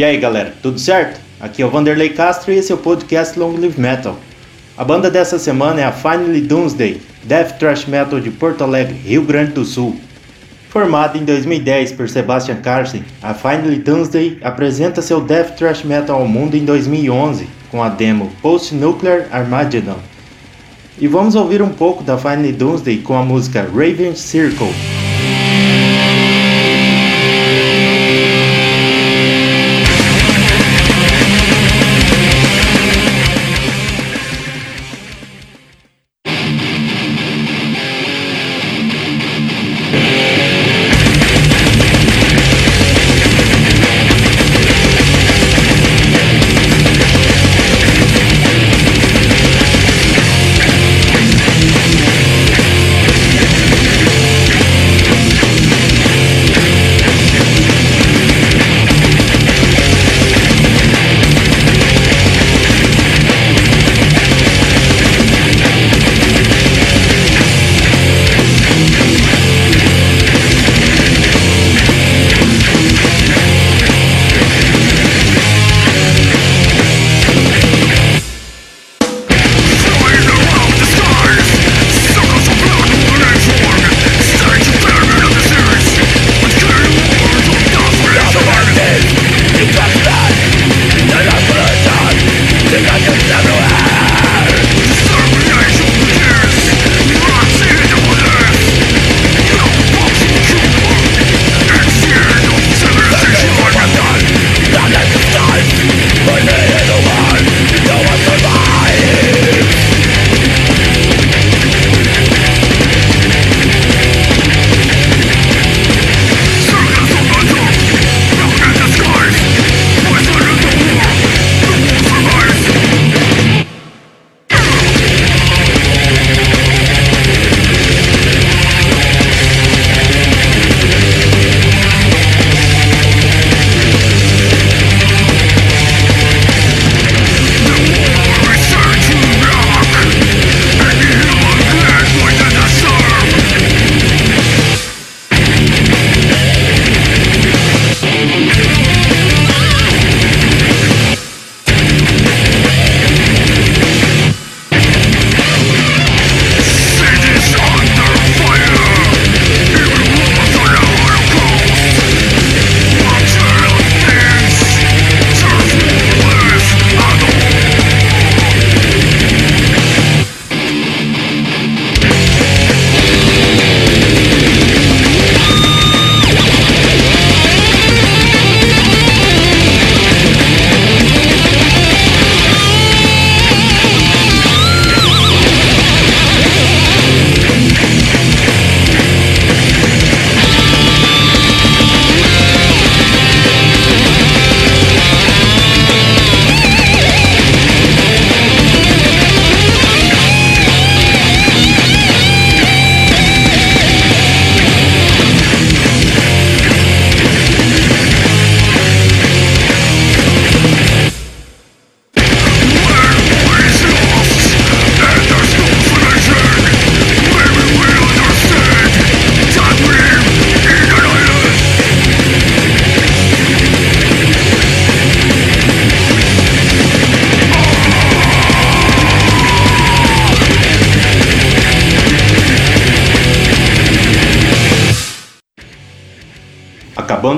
E aí galera, tudo certo? Aqui é o Vanderlei Castro e esse é o podcast Long Live Metal. A banda dessa semana é a Finally Doomsday, death thrash metal de Porto Alegre, Rio Grande do Sul. Formada em 2010 por Sebastian Carsten, a Finally Doomsday apresenta seu death thrash metal ao mundo em 2011 com a demo Post Nuclear Armageddon. E vamos ouvir um pouco da Finally Doomsday com a música Raven Circle.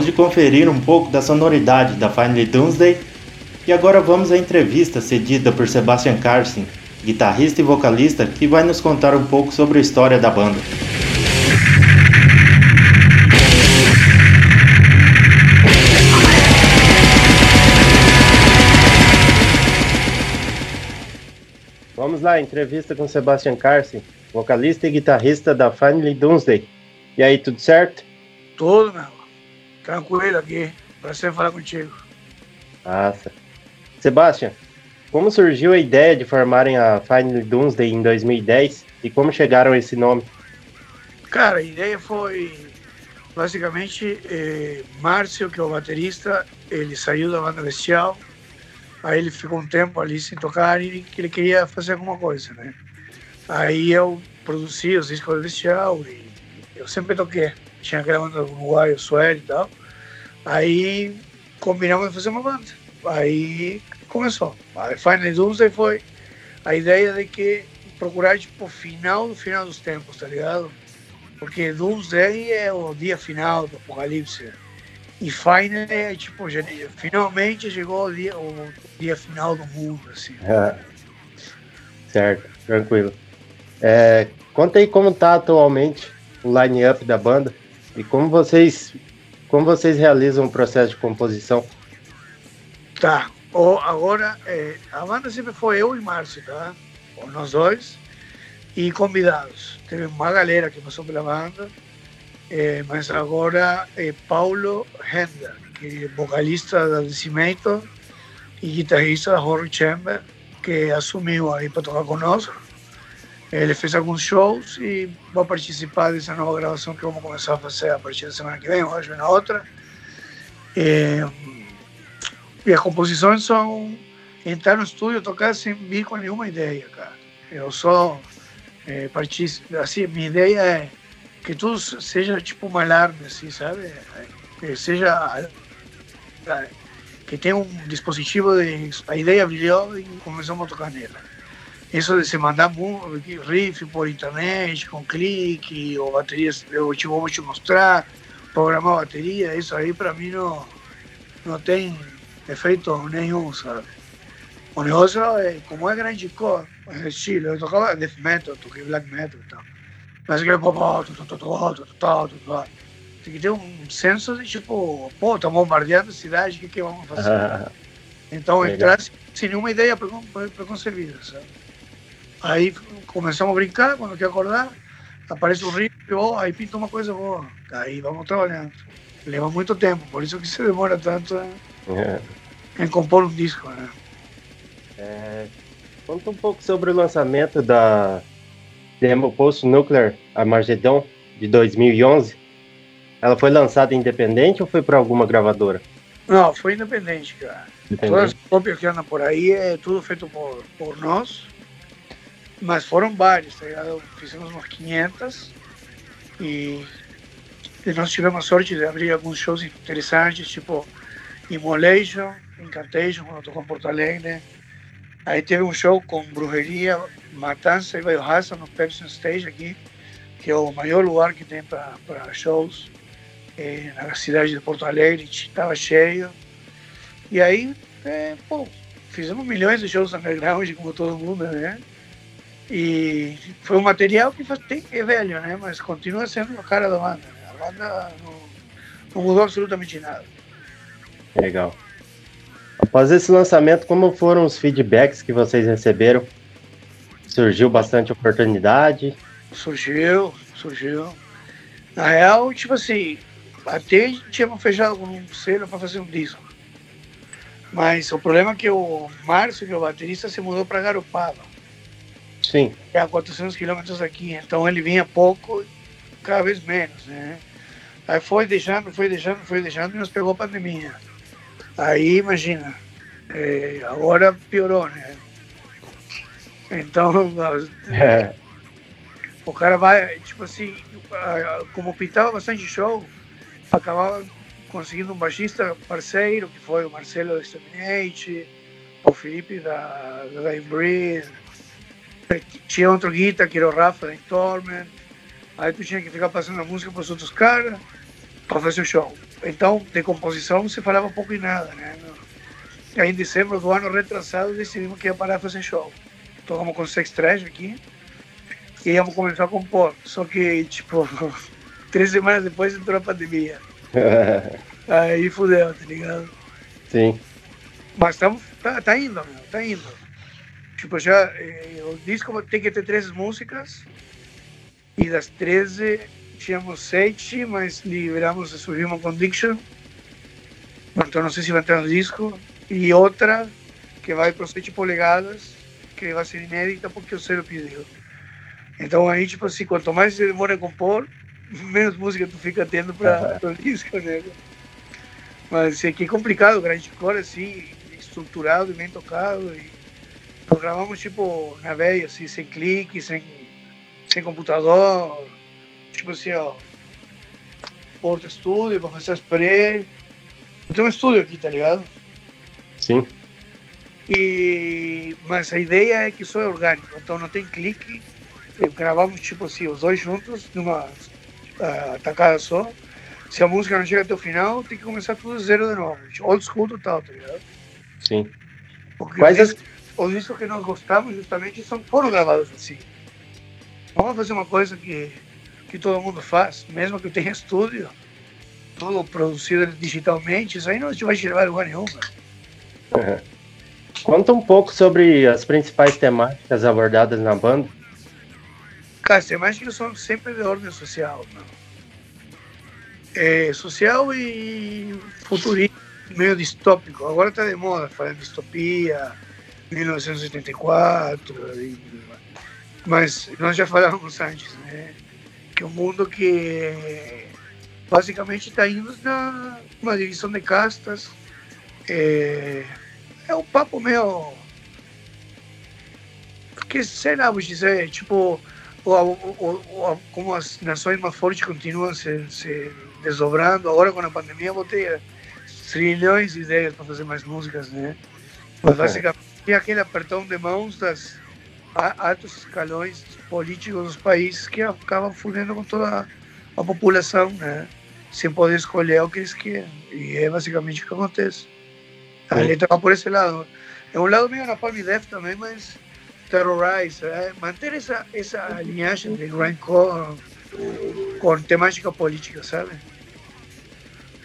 Acabamos de conferir um pouco da sonoridade da Finally Doomsday e agora vamos à entrevista cedida por Sebastian Carsten, guitarrista e vocalista, que vai nos contar um pouco sobre a história da banda. Vamos lá, entrevista com Sebastian Carsten, vocalista e guitarrista da Finally Doomsday. E aí, tudo certo? Tudo, meu. Tranquilo aqui. Prazer falar contigo. Nossa. Sebastian, como surgiu a ideia de formarem a Final Doomsday em 2010 e como chegaram a esse nome? Cara, a ideia foi basicamente eh, Márcio, que é o baterista, ele saiu da banda Bestial, aí ele ficou um tempo ali sem tocar e ele queria fazer alguma coisa, né? Aí eu produzi os discos do Bestial e eu sempre toquei tinha gravando no Uruguai, o Sueli e tal. Aí combinamos de fazer uma banda. Aí começou. A Final Doomsday foi a ideia de que procurar tipo final do final dos tempos, tá ligado? Porque Doomsday é o dia final do apocalipse. E Final é tipo, finalmente chegou o dia, o dia final do mundo, assim. É. Certo, tranquilo. É, conta aí como tá atualmente o line-up da banda e como vocês como vocês realizam o processo de composição. Tá, o, agora é, a banda sempre foi eu e Márcio, tá? Ou nós dois e convidados. Teve uma galera que passou pela banda, é, mas agora é Paulo Hender, que é vocalista da Decimento e guitarrista da Horror Chamber, que assumiu aí para tocar conosco. Ele fez alguns shows e vai participar dessa nova gravação que vamos começar a fazer a partir da semana que vem, acho na outra. E, e as composições são entrar no estúdio tocar sem vir com nenhuma ideia, cara. Eu só é, assim, minha ideia é que tudo seja tipo um alarme, assim, sabe? Que seja que tenha um dispositivo de a ideia brilhou e começamos a tocar nela. Isso de se mandar riff por internet, com clique, ou baterias, eu te vou te mostrar, programar bateria, isso aí para mim não, não tem efeito nenhum, sabe? O negócio é, como é grande cor, é estilo, eu tocava death metal, toquei black metal e tal. Mas aquele pop, tem que ter um senso de tipo, pô, estamos bombardeando a cidade, o que, que vamos fazer? Ah, então entrar sem nenhuma ideia preconcebida, sabe? Aí começamos a brincar, quando quer acordar, aparece o riff, oh, aí pinta uma coisa boa. Aí vamos trabalhando. Leva muito tempo, por isso que se demora tanto é. em compor um disco, né? É, conta um pouco sobre o lançamento da Demo Post Nuclear Armageddon de 2011. Ela foi lançada independente ou foi para alguma gravadora? Não, foi independente, cara. Independente. Todas as cópias que andam por aí é tudo feito por, por nós. Mas foram vários, tá ligado? Fizemos umas 500 e, e nós tivemos a sorte de abrir alguns shows interessantes, tipo Immolation, Incantation, quando tocou em Porto Alegre. Aí teve um show com Brujeria, Matança e Biohazard no Pepsi Stage aqui, que é o maior lugar que tem para shows é, na cidade de Porto Alegre, estava cheio. E aí, é, pô, fizemos milhões de shows underground, como todo mundo, né? E foi um material que tem, é velho, né? Mas continua sendo a cara da banda. A banda não, não mudou absolutamente nada. Legal. Após esse lançamento, como foram os feedbacks que vocês receberam? Surgiu bastante oportunidade? Surgiu, surgiu. Na real, tipo assim, até tínhamos fechado com um selo para fazer um disco. Mas o problema é que o Márcio, que é o baterista, se mudou para Garopaba. Sim. É a 400 quilômetros aqui, então ele vinha pouco, cada vez menos, né? Aí foi deixando, foi deixando, foi deixando e nos pegou a pandemia. Aí, imagina, é, agora piorou, né? Então, é. o cara vai, tipo assim, como pintava bastante show, acabava conseguindo um baixista parceiro, que foi o Marcelo Exterminate, o Felipe da, da Dying Breed, tinha outro guita que era o Rafa da Torment. Aí tu tinha que ficar passando a música para os outros caras para fazer o show. Então, de composição se falava pouco e nada, né? Aí em dezembro do ano retrasado decidimos que ia parar de fazer show. Tocamos com Sex Trash aqui e íamos começar a compor. Só que, tipo, três semanas depois entrou a pandemia. Aí fudeu, tá ligado? Sim. Mas estamos, tá, tá indo, meu, tá indo. Tipo, já eh, o disco tem que ter três músicas e das 13 tínhamos sete, mas liberamos subir uma conviction. Então não sei se vai entrar no disco. E outra que vai para 7 polegadas, que vai ser inédita porque o Cero pediu. Então aí, tipo assim, quanto mais você demora a compor, menos música tu fica tendo para o disco, né? Mas isso aqui é complicado, grande cor assim, estruturado, bem tocado. E Programamos tipo na veia, assim, sem clique, sem, sem computador. Tipo assim, ó. Porta estúdio para fazer as paredes. Eu tenho um estúdio aqui, tá ligado? Sim. E, mas a ideia é que só é orgânico, então não tem clique. Gravamos tipo assim, os dois juntos, numa uh, tacada só. Se a música não chega até o final, tem que começar tudo zero de novo. Old school total, tá ligado? Sim. Porque Quais discos, os discos que nós gostamos justamente são, foram gravados assim. Vamos fazer uma coisa que, que todo mundo faz, mesmo que tenha estúdio, tudo produzido digitalmente, isso aí não vai te levar a lugar nenhum. Uhum. Conta um pouco sobre as principais temáticas abordadas na banda. Cara, as temáticas são sempre de ordem social. Não? É, social e futurista, meio distópico. Agora está de moda falar distopia, 1984, e, mas nós já falávamos antes, né? Que o é um mundo que basicamente está indo na uma divisão de castas. É, é um papo meio. Que sei lá, vou dizer, tipo, o, o, o, como as nações mais fortes continuam se, se desdobrando. Agora, com a pandemia, vou ter trilhões de ideias para fazer mais músicas, né? Mas basicamente é aquele apertão de mãos das altos escalões políticos dos países que acabam fudendo com toda a, população, né? Sem poder escolher o que eles querem. E é basicamente o que acontece. A letra va por ese lado. En un lado medio Napalm Death también, mas Terrorize, eh? manter esa, esa linhagem de grindcore com temática política, sabe?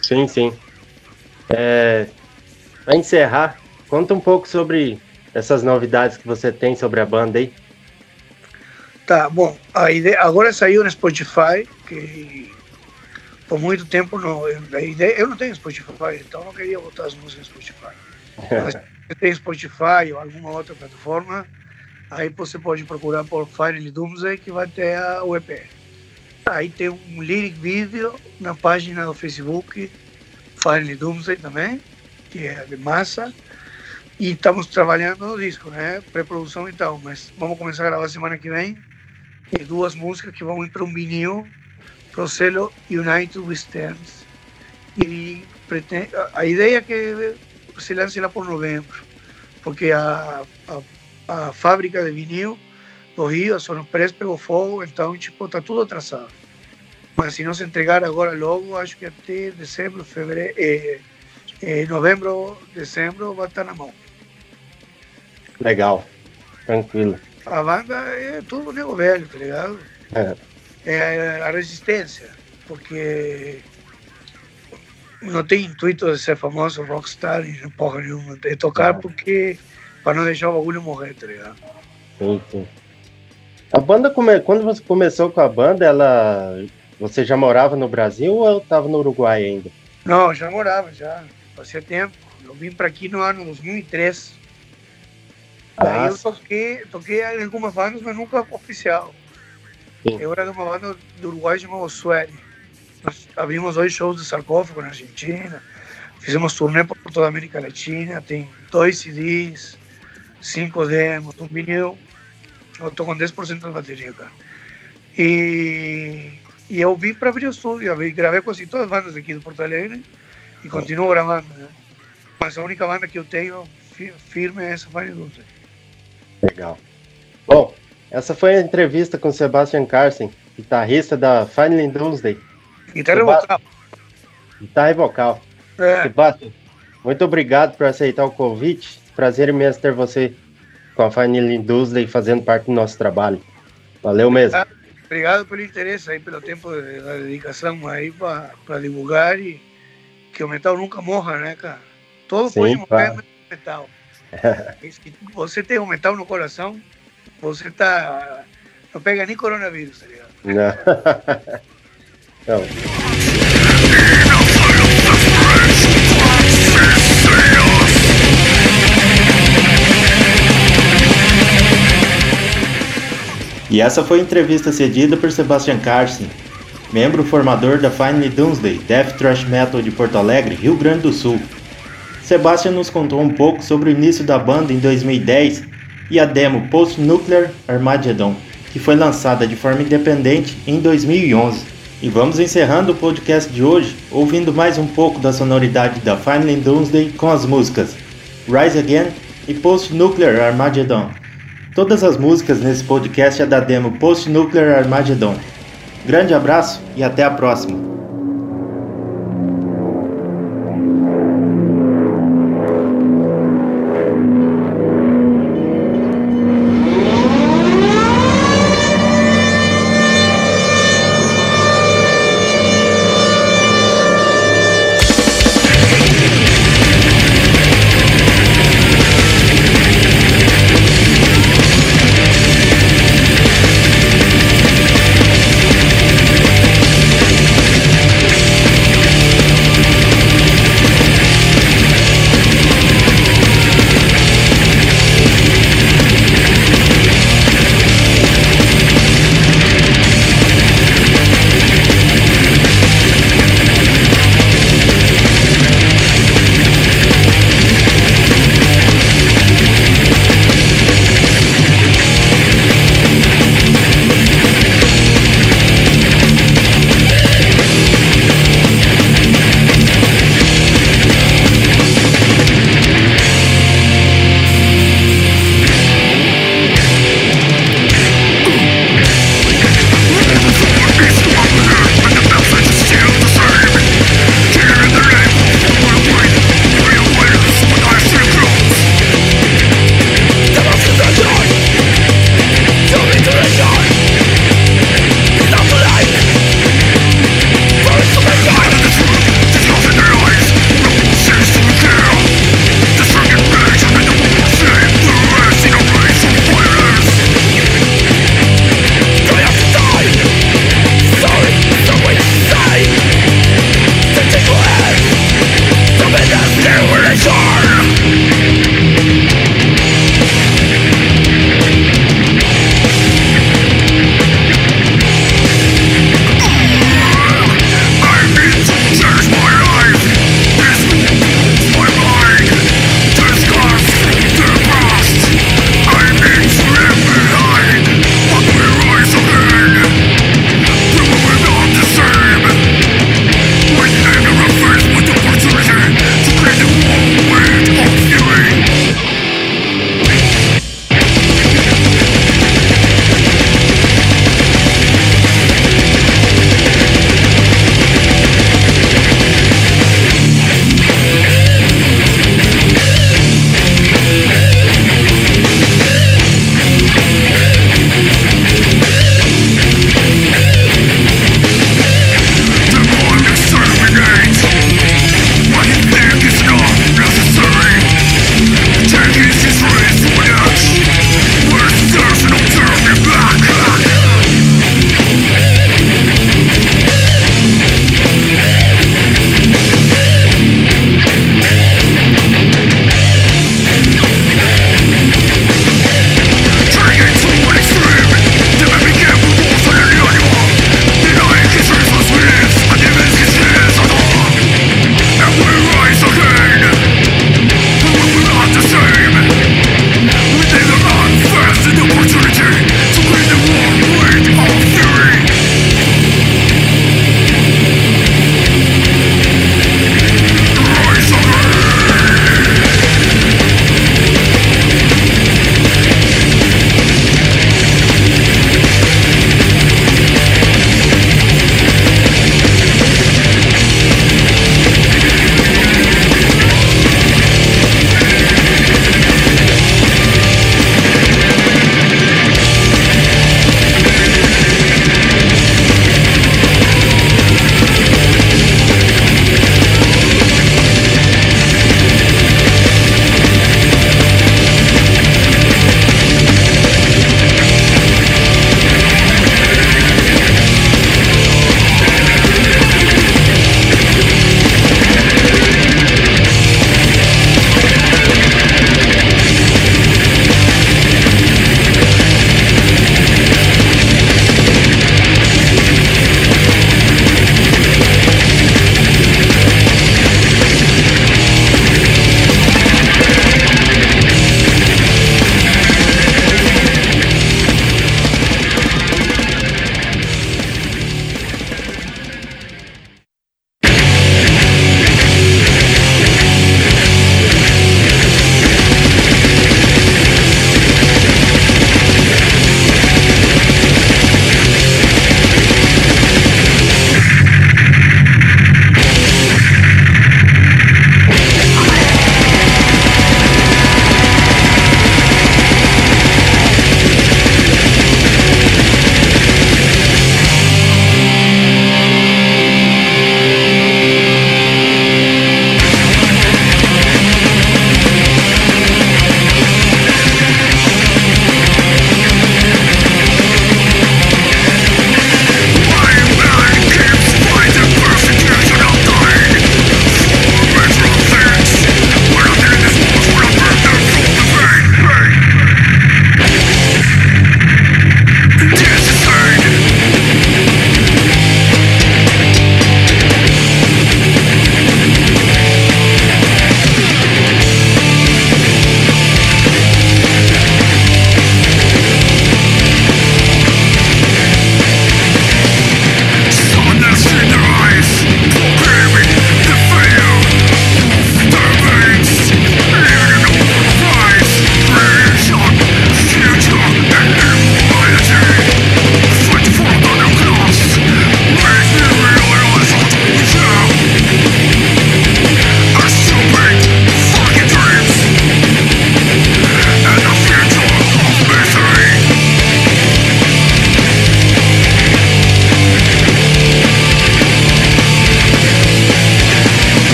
Sim, sim. É, encerrar, conta um pouco sobre essas novidades que você tem sobre a banda aí. Tá, bom, a ideia, agora saiu no Spotify, que por muito tempo não. A ideia, eu não tenho Spotify, então não queria botar as músicas no Spotify. Mas se tem Spotify ou alguma outra plataforma, aí você pode procurar por Finally Doomsday que vai ter a, EP. Aí tem um lyric video na página do Facebook, Finally Doomsday também, que é de massa. E estamos trabalhando no disco, né? Pré-produção e tal, mas vamos começar a gravar semana que vem. E duas músicas que vão ir para um vinil Roselo United We Stand. E pretende, a ideia é que se lance lá por novembro, porque a, fábrica de vinil do Rio, a Sonopress pegou fogo, então tipo, está tudo atrasado. Mas se não se entregar agora logo, acho que até dezembro, fevereiro, eh, eh, novembro, dezembro vai estar na mão. Legal, tranquilo. A banda é tudo nego velho, tá ligado? É é a resistência, porque não tem intuito de ser famoso rockstar e porra nenhuma, de tocar porque para não deixar o bagulho morrer, tá ligado? Sim, sim. A banda, come... quando você começou com a banda, ela. Você já morava no Brasil ou estava no Uruguai ainda? Não, já morava, já. Fazia tempo. Eu vim para aqui no ano 2003. Aí eu toquei, toquei em algumas bandas, mas nunca oficial. Sim. Eu era de uma banda do Uruguai chamada Sueli. Nós abrimos dois shows de sarcófago na Argentina, fizemos turnê por toda a América Latina, tem dois CDs, cinco demos, um vinil. Eu estou com 10% da bateria, cara. E, e eu vim para abrir o estúdio, gravei quase todas as bandas aqui do Porto Alegre e continuo gravando. Né? Mas a única banda que eu tenho firme é essa Fire Dulce. Legal. Bom, essa foi a entrevista com Sebastian Carson, guitarrista da Finally Doomsday. Guitarra Seba... vocal. Guitarra e vocal. É. Sebastian, muito obrigado por aceitar o convite. Prazer imenso ter você com a Finally Doomsday fazendo parte do nosso trabalho. Valeu mesmo. Obrigado pelo interesse aí, pelo tempo da dedicação aí para divulgar e que o metal nunca morra, né, cara? Todo Sim, pode morrer, mas metal. você tem um metal no coração, você está. Não pega nem coronavírus, tá ligado? Não. E essa foi a entrevista cedida por Sebastian Carson, membro formador da Finally Doomsday, Death Thrash Metal de Porto Alegre, Rio Grande do Sul. Sebastian nos contou um pouco sobre o início da banda em 2010 e a demo Post Nuclear Armageddon, que foi lançada de forma independente em 2011. E vamos encerrando o podcast de hoje ouvindo mais um pouco da sonoridade da Final Doomsday com as músicas Rise Again e Post Nuclear Armageddon. Todas as músicas nesse podcast é da demo Post Nuclear Armageddon. Grande abraço e até a próxima!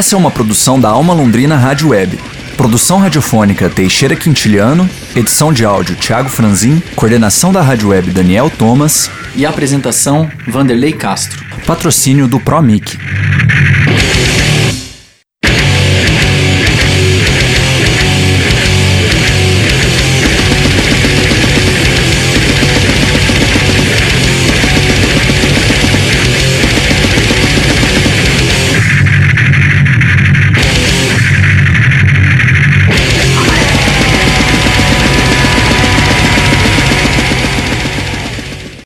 Essa é uma produção da Alma Londrina Rádio Web. Produção radiofônica Teixeira Quintiliano, edição de áudio Thiago Franzin, coordenação da Rádio Web Daniel Thomas e apresentação Vanderlei Castro. Patrocínio do ProMic.